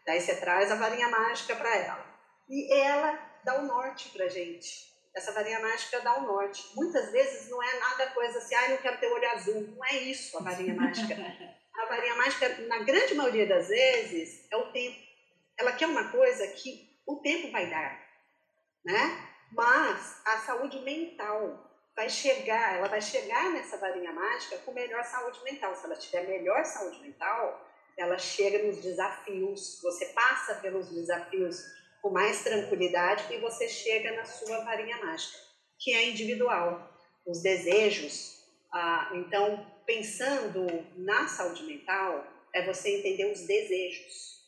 Daí você traz a varinha mágica para ela. E ela dá o norte para gente. Essa varinha mágica dá o norte. Muitas vezes não é nada coisa assim, ah, não quero ter olho azul. Não é isso a varinha mágica. <laughs> A varinha mágica, na grande maioria das vezes, é o tempo. Ela quer uma coisa que o tempo vai dar, né? Mas a saúde mental vai chegar, ela vai chegar nessa varinha mágica com melhor saúde mental. Se ela tiver melhor saúde mental, ela chega nos desafios, você passa pelos desafios com mais tranquilidade e você chega na sua varinha mágica, que é individual. Os desejos, ah, então, pensando na saúde mental, é você entender os desejos.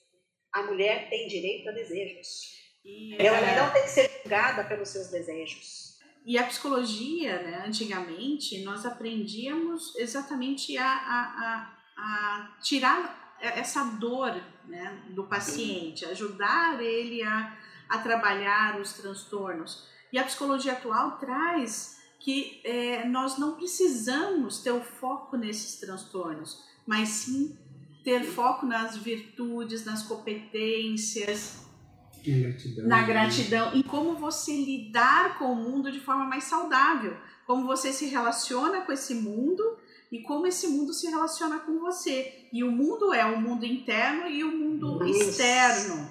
A mulher tem direito a desejos. E, ela é... não tem que ser julgada pelos seus desejos. E a psicologia, né, antigamente, nós aprendíamos exatamente a, a, a, a tirar essa dor né, do paciente, ajudar ele a, a trabalhar os transtornos. E a psicologia atual traz que é, nós não precisamos ter o foco nesses transtornos, mas sim ter foco nas virtudes, nas competências, Gratidão. na gratidão e como você lidar com o mundo de forma mais saudável, como você se relaciona com esse mundo e como esse mundo se relaciona com você. E o mundo é o mundo interno e o mundo isso. externo.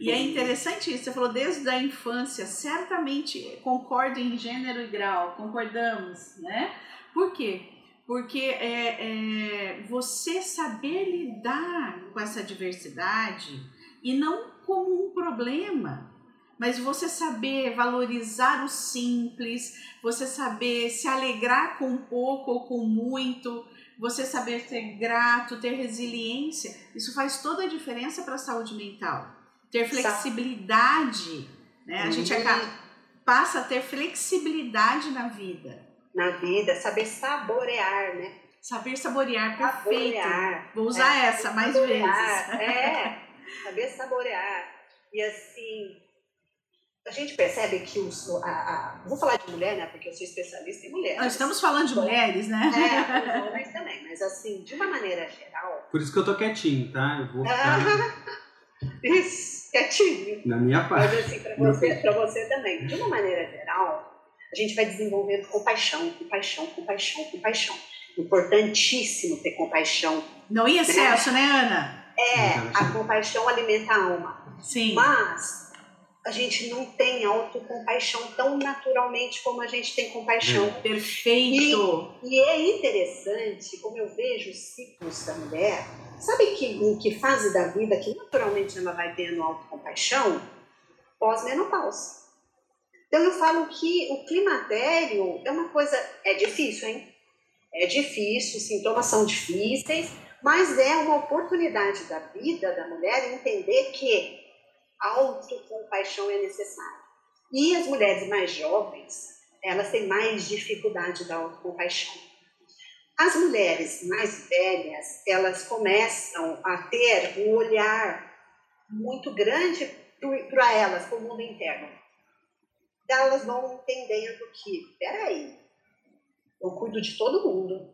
E é interessante isso, você falou desde a infância, certamente concordo em gênero e grau, concordamos, né? Por quê? Porque é, é, você saber lidar com essa diversidade e não como um problema, mas você saber valorizar o simples, você saber se alegrar com pouco ou com muito, você saber ser grato, ter resiliência, isso faz toda a diferença para a saúde mental. Ter flexibilidade, né? A gente acaba, passa a ter flexibilidade na vida. Na vida, saber saborear, né? Saber saborear, perfeito. Saborear. Vou usar é, essa mais saborear, vezes. É, <laughs> saber saborear. E assim, a gente percebe que os. A, a, vou falar de mulher, né? Porque eu sou especialista em mulher. Nós estamos falando de mulheres, né? É, <laughs> os homens também, mas assim, de uma maneira geral. Por isso que eu tô quietinho, tá? Eu vou ficar <laughs> Isso, quietinho. na minha parte. Mas assim, para você, pra você também. De uma maneira geral, a gente vai desenvolvendo compaixão, compaixão, compaixão, compaixão. Importantíssimo ter compaixão. Não em excesso, né, Ana? É, a compaixão alimenta a alma. Sim. Mas a gente não tem autocompaixão tão naturalmente como a gente tem compaixão. Perfeito. E é interessante, como eu vejo os ciclos da mulher, sabe que, em que fase da vida que naturalmente ela vai tendo autocompaixão? Pós-menopausa. Então eu falo que o climatério é uma coisa, é difícil, hein? É difícil, os sintomas são difíceis, mas é uma oportunidade da vida da mulher entender que autocompaixão é necessária. E as mulheres mais jovens, elas têm mais dificuldade da autocompaixão. As mulheres mais velhas, elas começam a ter um olhar muito grande para elas, para o mundo interno. Elas vão entendendo que, peraí, eu cuido de todo mundo,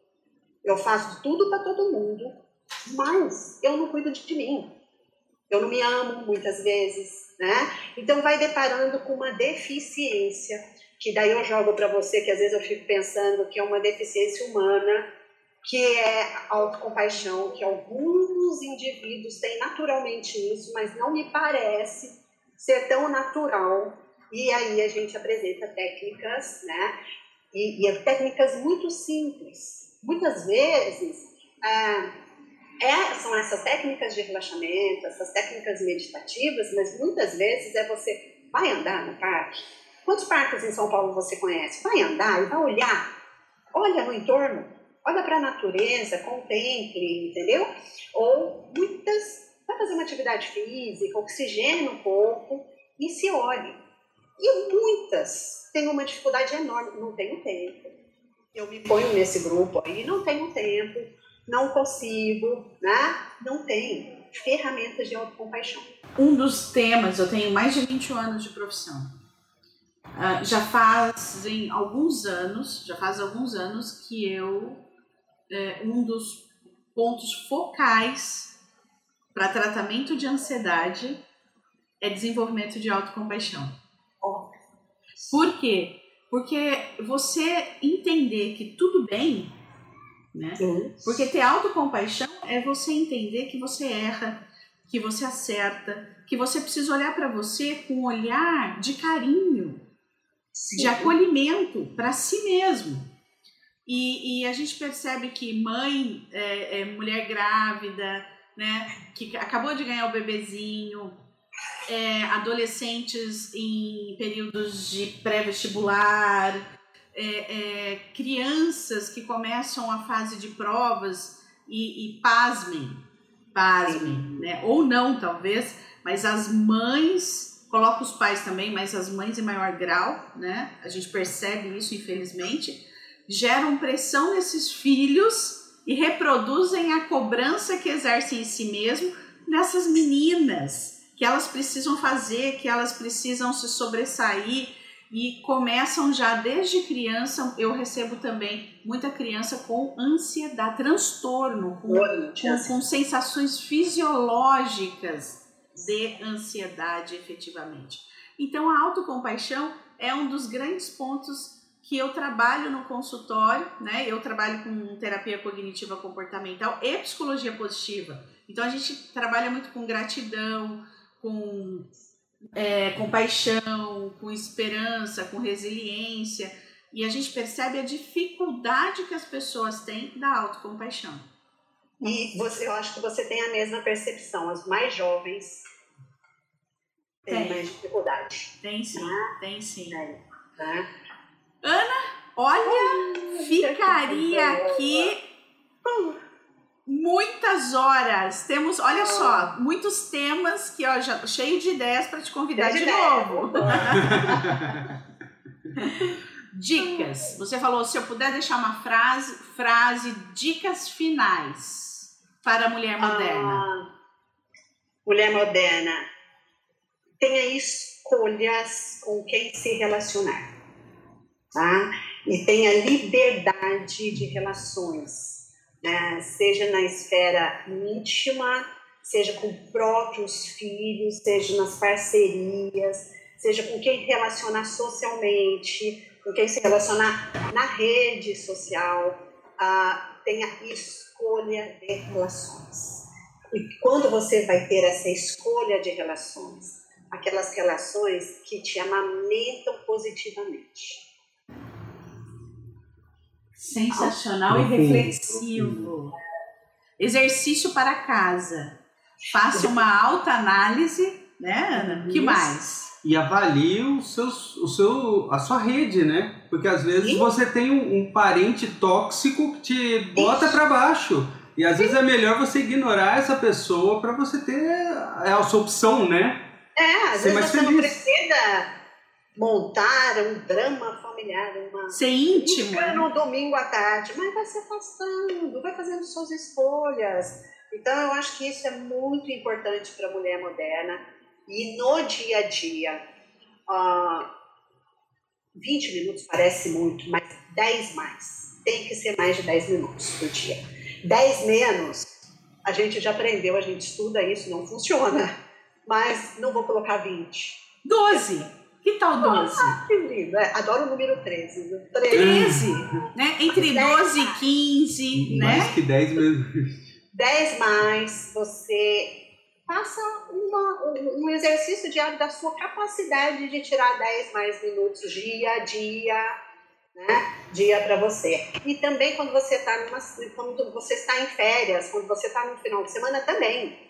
eu faço tudo para todo mundo, mas eu não cuido de mim. Eu não me amo muitas vezes, né? Então vai deparando com uma deficiência, que daí eu jogo para você que às vezes eu fico pensando que é uma deficiência humana, que é autocompaixão, que alguns indivíduos têm naturalmente isso, mas não me parece ser tão natural. E aí a gente apresenta técnicas, né? E, e técnicas muito simples. Muitas vezes, é, é, são essas técnicas de relaxamento, essas técnicas meditativas, mas muitas vezes é você vai andar no parque. Quantos parques em São Paulo você conhece? Vai andar e vai olhar. Olha no entorno, olha para a natureza, contemple, entendeu? Ou muitas, vai fazer uma atividade física, oxigena um pouco e se olhe. E muitas têm uma dificuldade enorme, não tenho tempo. Eu me ponho nesse grupo aí, não tenho tempo, não consigo, né? Não tenho ferramentas de autocompaixão. Um dos temas, eu tenho mais de 21 anos de profissão. Uh, já fazem alguns anos, já faz alguns anos que eu, é, um dos pontos focais para tratamento de ansiedade é desenvolvimento de autocompaixão. Por quê? Porque você entender que tudo bem, né? Porque ter autocompaixão é você entender que você erra, que você acerta, que você precisa olhar para você com um olhar de carinho, Sim. de acolhimento para si mesmo. E, e, a gente percebe que mãe, é, é, mulher grávida, né, que acabou de ganhar o bebezinho, é, adolescentes em períodos de pré-vestibular, é, é, crianças que começam a fase de provas e, e pasmem, pasmem, né? ou não talvez, mas as mães, coloca os pais também, mas as mães em maior grau, né? a gente percebe isso infelizmente, geram pressão nesses filhos e reproduzem a cobrança que exercem em si mesmo nessas meninas que elas precisam fazer, que elas precisam se sobressair e começam já desde criança. Eu recebo também muita criança com ansiedade, transtorno, com, com, com sensações fisiológicas de ansiedade efetivamente. Então, a autocompaixão é um dos grandes pontos que eu trabalho no consultório, né? Eu trabalho com terapia cognitiva comportamental e psicologia positiva. Então a gente trabalha muito com gratidão, com é, compaixão, com esperança, com resiliência. E a gente percebe a dificuldade que as pessoas têm da autocompaixão. E você, eu acho que você tem a mesma percepção. As mais jovens têm tem. mais dificuldade. Tem sim, né? tem sim. É, né? Ana, olha, ficaria aqui muitas horas. Temos, olha só, muitos temas que ó, já cheio de ideias para te convidar de, de novo. <laughs> dicas. Você falou se eu puder deixar uma frase, frase, dicas finais para a mulher moderna. Ah, mulher moderna, tenha escolhas com quem se relacionar, tá? E tenha liberdade de relações né? seja na esfera íntima, seja com próprios filhos, seja nas parcerias, seja com quem relacionar socialmente, com quem se relacionar na rede social, ah, tenha escolha de relações. E quando você vai ter essa escolha de relações, aquelas relações que te amamentam positivamente, Sensacional e reflexivo. Exercício para casa. Faça uma alta análise, né, Ana? que mais? E avalie o seu, o seu, a sua rede, né? Porque às vezes você tem um, um, parente tóxico que te bota para baixo. E às vezes é melhor você ignorar essa pessoa para você ter é a sua opção, né? É, às Ser vezes você feliz. não precisa montar um drama familiar, uma ser íntimo no domingo à tarde, mas vai se afastando, vai fazendo suas escolhas. Então eu acho que isso é muito importante para a mulher moderna e no dia a dia. Uh, 20 minutos parece muito, mas 10 mais. Tem que ser mais de 10 minutos por dia. 10 menos, a gente já aprendeu, a gente estuda isso, não funciona. Mas não vou colocar 20. 12. Que tal 12? Ah, que lindo. É, adoro o número 13. 13. 13 né? Entre 12 e 15, mais né? que 10 mesmo. 10 mais, você faça uma, um, exercício diário da sua capacidade de tirar 10 mais minutos dia a dia, né? Dia para você. E também quando você está quando você está em férias, quando você está no final de semana também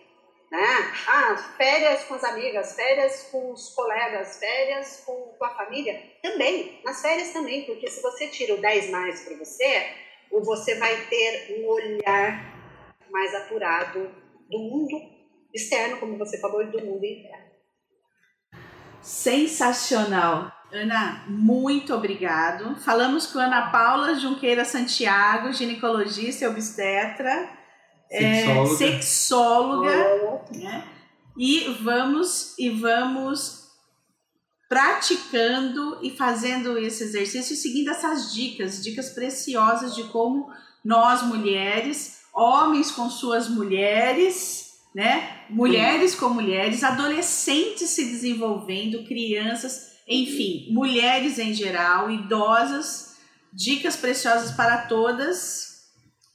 né? Ah, férias com as amigas, férias com os colegas, férias com, com a família. Também, nas férias também, porque se você tira o 10 mais para você, você vai ter um olhar mais apurado do mundo externo, como você falou, e do mundo interno. Sensacional. Ana, muito obrigado. Falamos com Ana Paula Junqueira Santiago, ginecologista e obstetra sexóloga, é, sexóloga né? e vamos e vamos praticando e fazendo esse exercício, seguindo essas dicas, dicas preciosas de como nós mulheres, homens com suas mulheres, né? Mulheres com mulheres, adolescentes se desenvolvendo, crianças, enfim, mulheres em geral, idosas, dicas preciosas para todas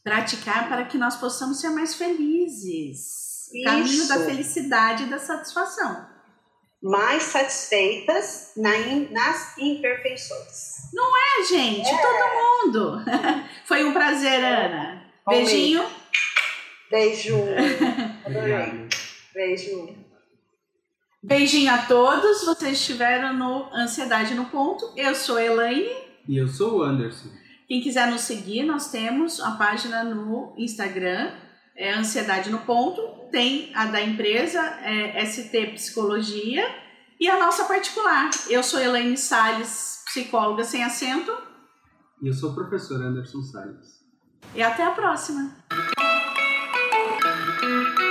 praticar para que nós possamos ser mais felizes. Isso. Caminho da felicidade e da satisfação. Mais satisfeitas nas imperfeições. Não é, gente? É. Todo mundo. <laughs> Foi um prazer, Ana. Beijinho. Beijo. <laughs> Adorei. Beijo. Beijinho a todos. Vocês estiveram no Ansiedade no Ponto. Eu sou a Elaine. E eu sou o Anderson. Quem quiser nos seguir, nós temos a página no Instagram, é Ansiedade no Ponto, tem a da empresa, é ST Psicologia, e a nossa particular. Eu sou Elaine Salles, psicóloga sem acento. E eu sou o professor Anderson Salles. E até a próxima. Música